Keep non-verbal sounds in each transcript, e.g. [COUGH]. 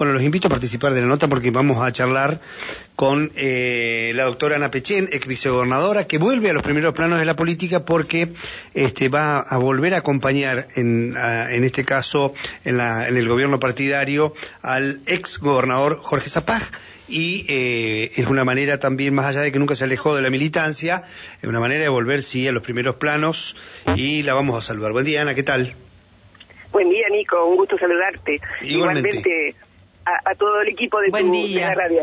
Bueno, los invito a participar de la nota porque vamos a charlar con eh, la doctora Ana Pechén, ex vicegobernadora, que vuelve a los primeros planos de la política porque este, va a volver a acompañar, en, en este caso, en, la, en el gobierno partidario, al ex gobernador Jorge Zapag y eh, es una manera también, más allá de que nunca se alejó de la militancia, es una manera de volver, sí, a los primeros planos y la vamos a saludar. Buen día, Ana, ¿qué tal? Buen día, Nico, un gusto saludarte. Igualmente, a, todo el equipo de, tu, día. radio.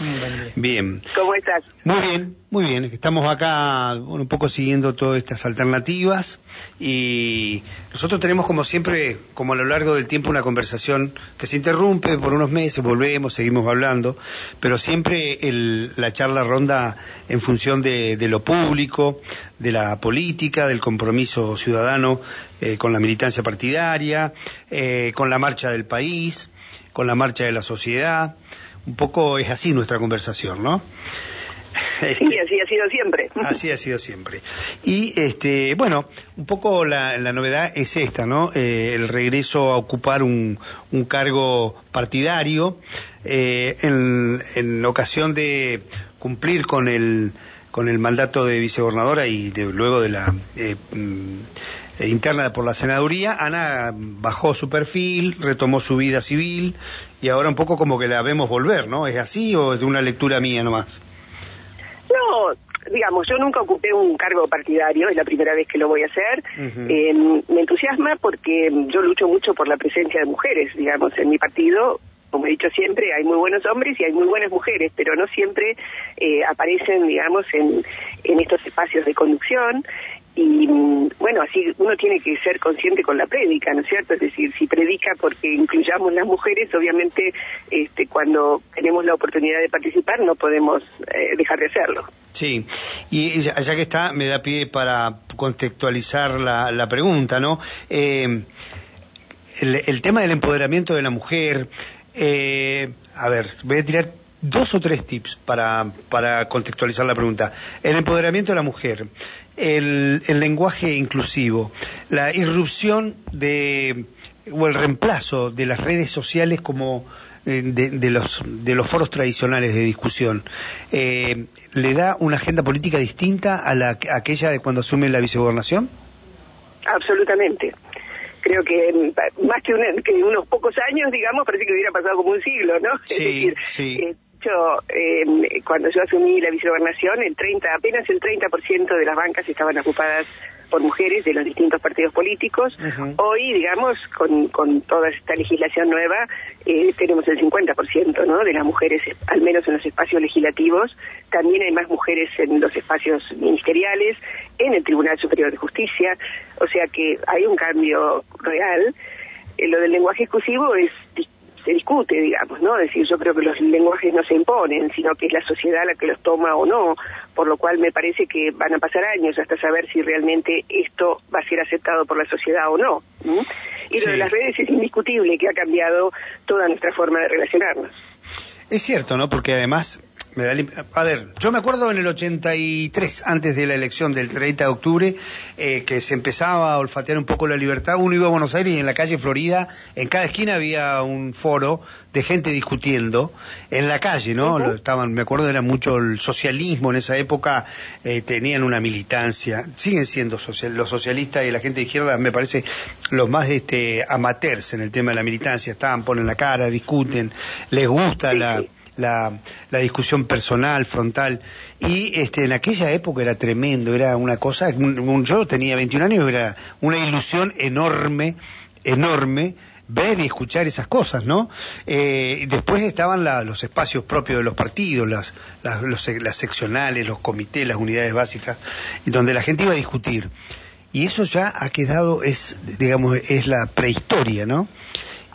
[LAUGHS] Bien. ¿Cómo estás? Muy bien, muy bien. Estamos acá un poco siguiendo todas estas alternativas y nosotros tenemos como siempre, como a lo largo del tiempo, una conversación que se interrumpe por unos meses, volvemos, seguimos hablando, pero siempre la charla ronda en función de, lo público, de la política, del compromiso ciudadano eh, con la militancia partidaria, eh, con la marcha del país con la marcha de la sociedad. Un poco es así nuestra conversación, ¿no? [LAUGHS] sí, este, así ha sido siempre. [LAUGHS] Así ha sido siempre. Y este, bueno, un poco la, novedad es esta, ¿no? Eh, el regreso a ocupar un, un cargo partidario eh, en, en ocasión de cumplir con el con el mandato de vicegobernadora y de, luego de la eh, mm, eh, interna por la senaduría, Ana bajó su perfil, retomó su vida civil y ahora un poco como que la vemos volver, ¿no? ¿Es así o es una lectura mía nomás? No, digamos, yo nunca ocupé un cargo partidario, es la primera vez que lo voy a hacer. Eh, me entusiasma porque yo lucho mucho por la presencia de mujeres, digamos, en mi partido como he dicho siempre, hay muy buenos hombres y hay muy buenas mujeres, pero no siempre eh, aparecen, digamos, en, en estos espacios de conducción. Y bueno, así uno tiene que ser consciente con la prédica, ¿no es cierto? Es decir, si predica porque incluyamos las mujeres, obviamente este, cuando tenemos la oportunidad de participar no podemos eh, dejar de hacerlo. Sí, y ya, que está, me da pie para contextualizar la, la pregunta, ¿no? Eh, el, el, tema del empoderamiento de la mujer, eh, a ver, voy a tirar dos o tres tips para, para contextualizar la pregunta. El empoderamiento de la mujer, el, lenguaje inclusivo, la irrupción de, o el reemplazo de las redes sociales como eh, de, los, de los foros tradicionales de discusión, eh, ¿le da una agenda política distinta a, la, a aquella de cuando asume la vicegobernación? Absolutamente creo que mm, más que, unos pocos años, digamos, parece que hubiera pasado como un siglo, ¿no? Sí, es decir, sí. Eh, eh, cuando yo asumí la vicegobernación, el 30, apenas el 30% de las bancas estaban ocupadas por mujeres de los distintos partidos políticos. Hoy, digamos, con, con toda esta legislación nueva, eh, tenemos el 50% ¿no? de las mujeres, al menos en los espacios legislativos. También hay más mujeres en los espacios ministeriales, en el Tribunal Superior de Justicia. O sea que hay un cambio real. Eh, lo del lenguaje exclusivo es se discute, digamos, ¿no? Es decir, yo creo que los lenguajes no se imponen, sino que es la sociedad la que los toma o no, por lo cual me parece que van a pasar años hasta saber si realmente esto va a ser aceptado por la sociedad o no. Y lo de las redes es indiscutible que ha cambiado toda nuestra forma de relacionarnos. Es cierto, ¿no? Porque además a ver, yo me acuerdo en el 83, antes de la elección del 30 de octubre, eh, que se empezaba a olfatear un poco la libertad. Uno iba a Buenos Aires y en la calle Florida, en cada esquina había un foro de gente discutiendo en la calle, ¿no? Estaban, me acuerdo era mucho el socialismo en esa época, eh, tenían una militancia, siguen siendo los socialistas y la gente de izquierda, me parece, los más este, amateurs en el tema de la militancia, estaban, ponen la cara, discuten, les gusta la la, la discusión personal, frontal. Y este, en aquella época era tremendo, era una cosa, yo tenía 21 años, era una ilusión enorme, enorme ver y escuchar esas cosas, ¿no? Eh, después estaban los espacios propios de los partidos, las, las, las seccionales, los comités, las unidades básicas, donde la gente iba a discutir. Y eso ya ha quedado, es, digamos, es la prehistoria, ¿no?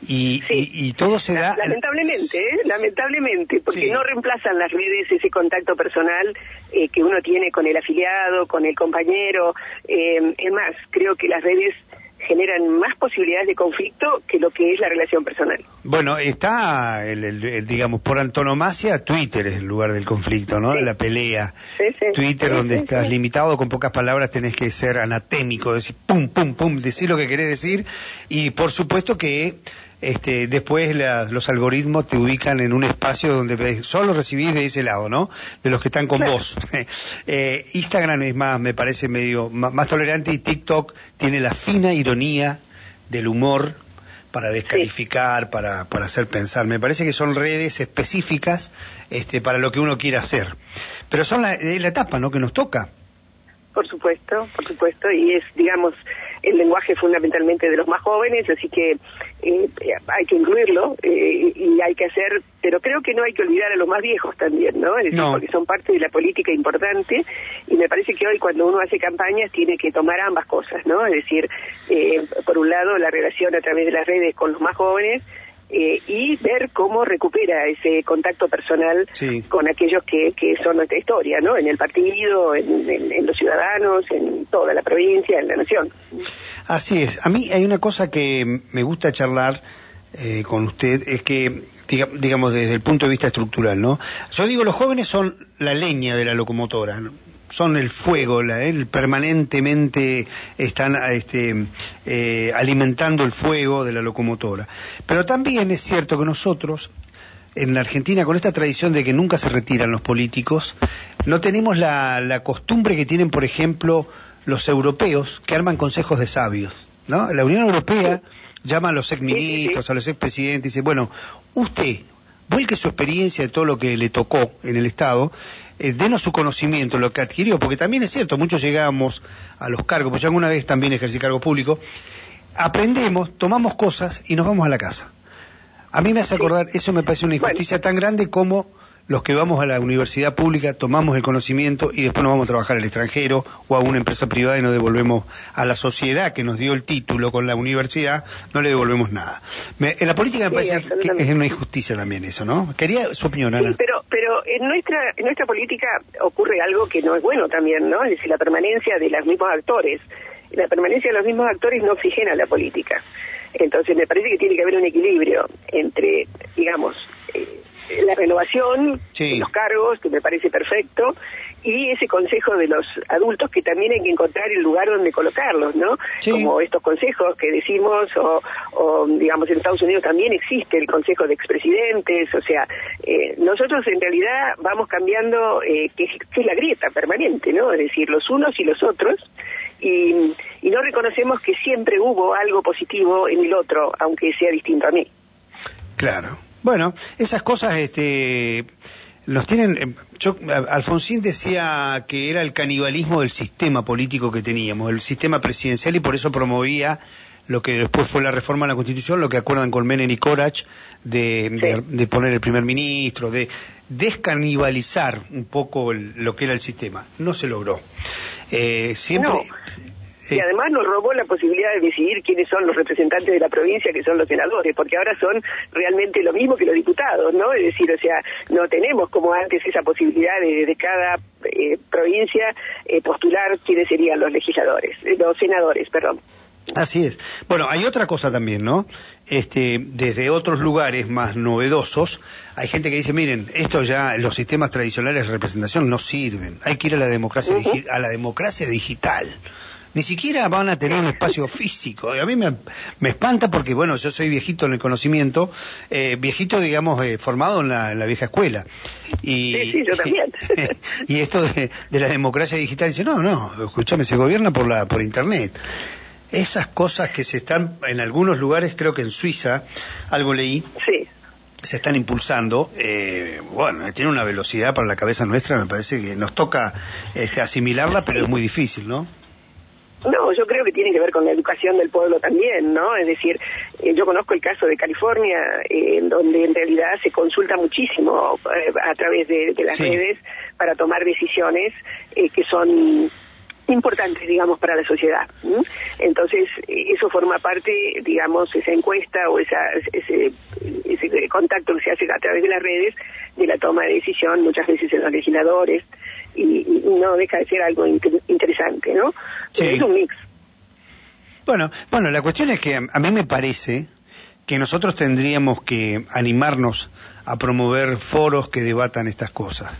Y, y, todo se da... Lamentablemente, ¿eh? lamentablemente, porque no reemplazan las redes ese contacto personal eh, que uno tiene con el afiliado, con el compañero. Eh, es más, creo que las redes generan más posibilidades de conflicto que lo que es la relación personal. Bueno, está, el, digamos, por antonomasia, Twitter es el lugar del conflicto, ¿no? De la pelea. Twitter, donde estás limitado, con pocas palabras tenés que ser anatémico, decir pum, pum, pum, decir lo que querés decir. Y por supuesto que este, después los algoritmos te ubican en un espacio donde solo recibís de ese lado, ¿no? De los que están con vos. [LAUGHS] eh, Instagram es más, me parece medio más, tolerante y TikTok tiene la fina ironía del humor para descalificar, para, para hacer pensar. Me parece que son redes específicas este, para lo que uno quiere hacer. Pero son la, la etapa ¿no? que nos toca. Por supuesto, por supuesto, y es, digamos, el lenguaje fundamentalmente de los más jóvenes, así que eh, hay que incluirlo eh, y hay que hacer, pero creo que no hay que olvidar a los más viejos también, ¿no? Es decir, porque son parte de la política importante y me parece que hoy cuando uno hace campañas tiene que tomar ambas cosas, ¿no? Es decir, eh, por un lado la relación a través de las redes con los más jóvenes eh, y ver cómo recupera ese contacto personal con aquellos que, que, son nuestra historia, ¿no? En el partido, en, los ciudadanos, en toda la provincia, en la nación. Así es. A mí hay una cosa que me gusta charlar eh, con usted, es que, digamos, desde el punto de vista estructural, ¿no? Yo digo, los jóvenes son la leña de la locomotora, son el fuego, la, el permanentemente están este, eh, alimentando el fuego de la locomotora. Pero también es cierto que nosotros, en la Argentina, con esta tradición de que nunca se retiran los políticos, no tenemos la, la costumbre que tienen, por ejemplo, los europeos, que arman consejos de sabios. ¿no? La Unión Europea llama a los exministros, a los expresidentes, y dice, bueno, usted, vuelque su experiencia de todo lo que le tocó en el Estado, eh, denos su conocimiento, lo que adquirió, porque también es cierto, muchos llegamos a los cargos, pues yo alguna vez también ejercí cargo público, aprendemos, tomamos cosas y nos vamos a la casa. A mí me hace acordar, eso me parece una injusticia tan grande como los que vamos a la universidad pública tomamos el conocimiento y después nos vamos a trabajar al extranjero o a una empresa privada y nos devolvemos a la sociedad que nos dio el título con la universidad, no le devolvemos nada. en la política me parece que es una injusticia también eso, ¿no? Quería su opinión, Ana. Sí, pero, pero en nuestra, en nuestra política ocurre algo que no es bueno también, ¿no? Es decir, la permanencia de los mismos actores. La permanencia de los mismos actores no oxigena la política. Entonces me parece que tiene que haber un equilibrio entre, digamos, la renovación de los cargos, que me parece perfecto, y ese consejo de los adultos que también hay que encontrar el lugar donde colocarlos, ¿no? Como estos consejos que decimos, o, digamos en Estados Unidos también existe el consejo de expresidentes, o sea, eh, nosotros en realidad vamos cambiando, eh, que, es la grieta permanente, ¿no? Es decir, los unos y los otros, y, y no reconocemos que siempre hubo algo positivo en el otro, aunque sea distinto a mí. Claro. Bueno, esas cosas, este, nos tienen. Eh, yo, Alfonsín decía que era el canibalismo del sistema político que teníamos, el sistema presidencial, y por eso promovía lo que después fue la reforma a la Constitución, lo que acuerdan con Menem y Corach, de, de, poner el primer ministro, de descanibalizar un poco lo que era el sistema. No se logró. Eh, siempre. Y además nos robó la posibilidad de decidir quiénes son los representantes de la provincia, que son los senadores, porque ahora son realmente lo mismo que los diputados, ¿no? Es decir, o sea, no tenemos como antes esa posibilidad de, de cada eh, provincia eh, postular quiénes serían los legisladores, eh, los senadores, perdón. Así es. Bueno, hay otra cosa también, ¿no? Este, desde otros lugares más novedosos, hay gente que dice, miren, esto ya, los sistemas tradicionales de representación no sirven. Hay que ir a la democracia, a la democracia digital ni siquiera van a tener un espacio físico. Y a mí me, me, espanta porque, bueno, yo soy viejito en el conocimiento, eh, viejito, digamos, eh, formado en la, en la, vieja escuela. Y, sí, sí, yo también. [LAUGHS] y esto de, de, la democracia digital, dice, no, no, escúchame, se gobierna por, la, por Internet. Esas cosas que se están, en algunos lugares, creo que en Suiza, algo leí. Sí se están impulsando, eh, bueno, tiene una velocidad para la cabeza nuestra, me parece que nos toca este, asimilarla, pero es muy difícil, ¿no? No, yo creo que tiene que ver con la educación del pueblo también, ¿no? Es decir, eh, yo conozco el caso de California, eh, en donde en realidad se consulta muchísimo eh, a través de, las redes para tomar decisiones que son importantes, digamos, para la sociedad. Entonces, eso forma parte, digamos, esa encuesta o esa, ese, ese contacto que se hace a través de las redes de la toma de decisión, muchas veces en los legisladores, y, no deja de ser algo interesante, ¿no? Es un mix. Bueno, bueno, la cuestión es que a mí me parece que nosotros tendríamos que animarnos a promover foros que debatan estas cosas.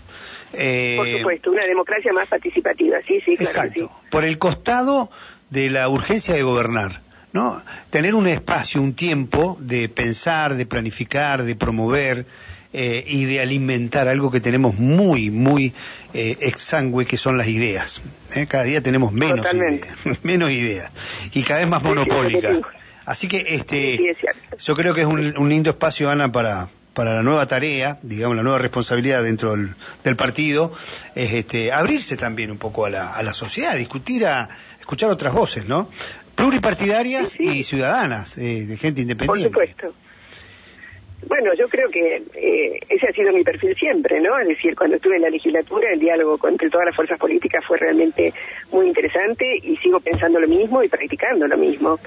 Eh, Por supuesto, una democracia más participativa, sí, sí, claro. Exacto. Por el costado de la urgencia de gobernar ¿no? Tener un espacio, un tiempo de pensar, de planificar, de promover eh, y de alimentar algo que tenemos muy, muy eh, exangüe, que son las ideas. ¿eh? Cada día tenemos menos ideas, [LAUGHS] menos ideas y cada vez más monopólicas. Así que este, yo creo que es un, lindo espacio, Ana, para, para la nueva tarea, digamos, la nueva responsabilidad dentro del, partido, es este, abrirse también un poco a la, a la sociedad, discutir, a escuchar otras voces, ¿no? Pluripartidarias y ciudadanas, eh, de gente independiente. Por supuesto. Bueno, yo creo que eh, ese ha sido mi perfil siempre, ¿no? Es decir, cuando estuve en la legislatura, el diálogo entre todas las fuerzas políticas fue realmente muy interesante y sigo pensando lo mismo y practicando lo mismo.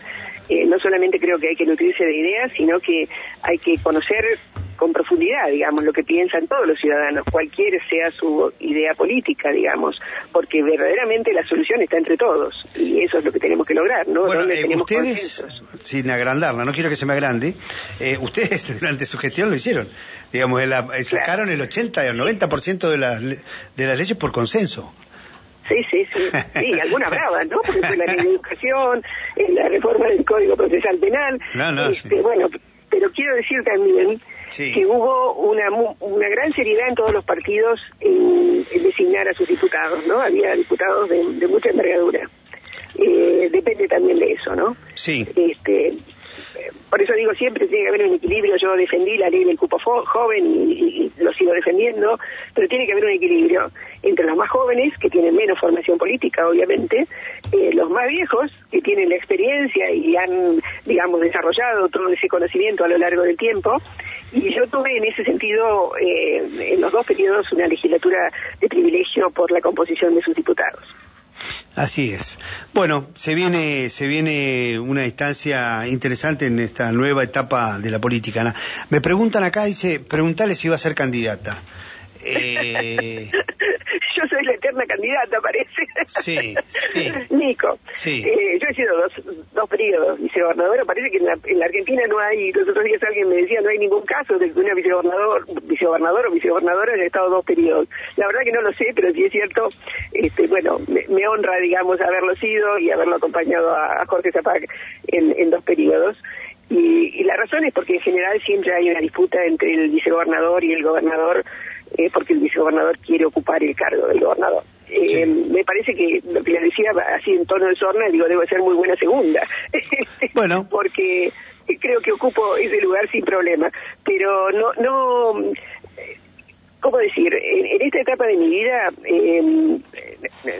Eh, no solamente creo que hay que nutrirse de ideas, sino que hay que conocer con profundidad, digamos, lo que piensan todos los ciudadanos, cualquiera sea su idea política, digamos, porque verdaderamente la solución está entre todos y eso es lo que tenemos que lograr, ¿no? Bueno, eh, ustedes, sin agrandarla, no quiero que se me agrande, eh, ustedes [LAUGHS] durante su gestión lo hicieron, digamos, sacaron el 80 y el 90% de las, de las leyes por consenso. Sí, sí, sí, sí, alguna brava, ¿no? Porque fue la ley de educación, la reforma del Código Procesal Penal. No, no, este, Bueno, pero quiero decir también que hubo una, una gran seriedad en todos los partidos en, designar a sus diputados, ¿no? Había diputados de, de mucha envergadura. Eh, depende también de eso, ¿no? Sí. Este, por eso digo siempre tiene que haber un equilibrio. Yo defendí la ley del cupo joven y, lo sigo defendiendo, pero tiene que haber un equilibrio entre los más jóvenes, que tienen menos formación política, obviamente, eh, los más viejos, que tienen la experiencia y han, digamos, desarrollado todo ese conocimiento a lo largo del tiempo. Y yo tuve en ese sentido, eh, en los dos periodos, una legislatura de privilegio por la composición de sus diputados. Así es. Bueno, se viene, se viene una instancia interesante en esta nueva etapa de la política. Me preguntan acá, dice, preguntale si va a ser candidata. Eh, [LAUGHS] eterna candidata, parece. Sí, sí. [LAUGHS] Nico. Sí. Eh, yo he sido dos, dos periodos vicegobernadora. Parece que en la, en la, Argentina no hay, los otros días alguien me decía, no hay ningún caso de que una vicegobernador, vicegobernador o vicegobernadora haya estado dos periodos. La verdad que no lo sé, pero sí es cierto, este, bueno, me, honra, digamos, haberlo sido y haberlo acompañado a, Jorge Zapac en, en dos periodos. Y, y, la razón es porque en general siempre hay una disputa entre el vicegobernador y el gobernador eh, porque el vicegobernador quiere ocupar el cargo del gobernador. Eh, me parece que lo que le decía así en tono de sorna, digo, debe ser muy buena segunda. [LAUGHS] Bueno. porque creo que ocupo ese lugar sin problema. Pero no, no, ¿cómo decir? En, esta etapa de mi vida em,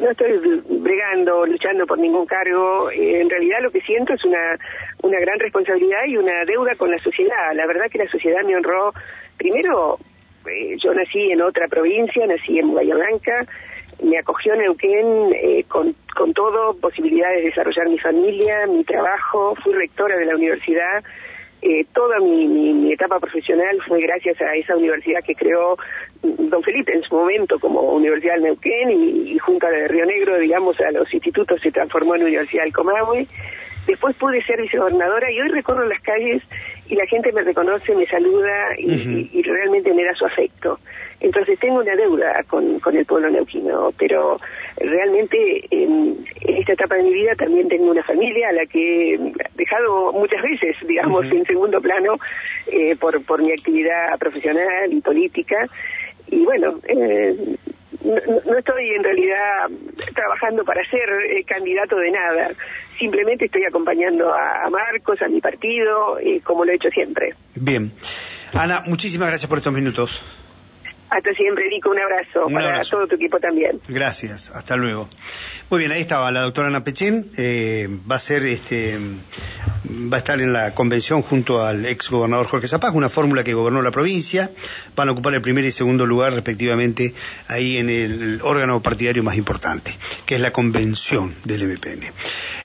no estoy bregando, luchando por ningún cargo. en realidad lo que siento es una, una gran responsabilidad y una deuda con la sociedad. La verdad que la sociedad me honró primero eh, yo nací en otra provincia, nací en Bahía Blanca, me acogió Neuquén eh, con, con todo, posibilidades de desarrollar mi familia, mi trabajo, fui rectora de la universidad, eh, toda mi, etapa profesional fue gracias a esa universidad que creó don Felipe en su momento como Universidad del Neuquén y, y Junta de Río Negro, digamos, a los institutos se transformó en Universidad del Comahue. Después pude ser vicegobernadora y hoy recorro las calles y la gente me reconoce, me saluda y, realmente me da su afecto. Entonces tengo una deuda con, con el pueblo neuquino, pero realmente en, esta etapa de mi vida también tengo una familia a la que he dejado muchas veces, digamos, en segundo plano eh, por, por mi actividad profesional y política. Y bueno, eh, no, estoy en realidad trabajando para ser eh, candidato de nada. Simplemente estoy acompañando a, Marcos, a mi partido, eh, como lo he hecho siempre. Bien. Ana, muchísimas gracias por estos minutos. Hasta siempre, Nico, un abrazo para todo tu equipo también. Gracias, hasta luego. Muy bien, ahí estaba la doctora Ana Pechín, eh, va a ser este va a estar en la convención junto al ex gobernador Jorge Zapag, una fórmula que gobernó la provincia, van a ocupar el primer y segundo lugar respectivamente ahí en el órgano partidario más importante, que es la convención del MPN.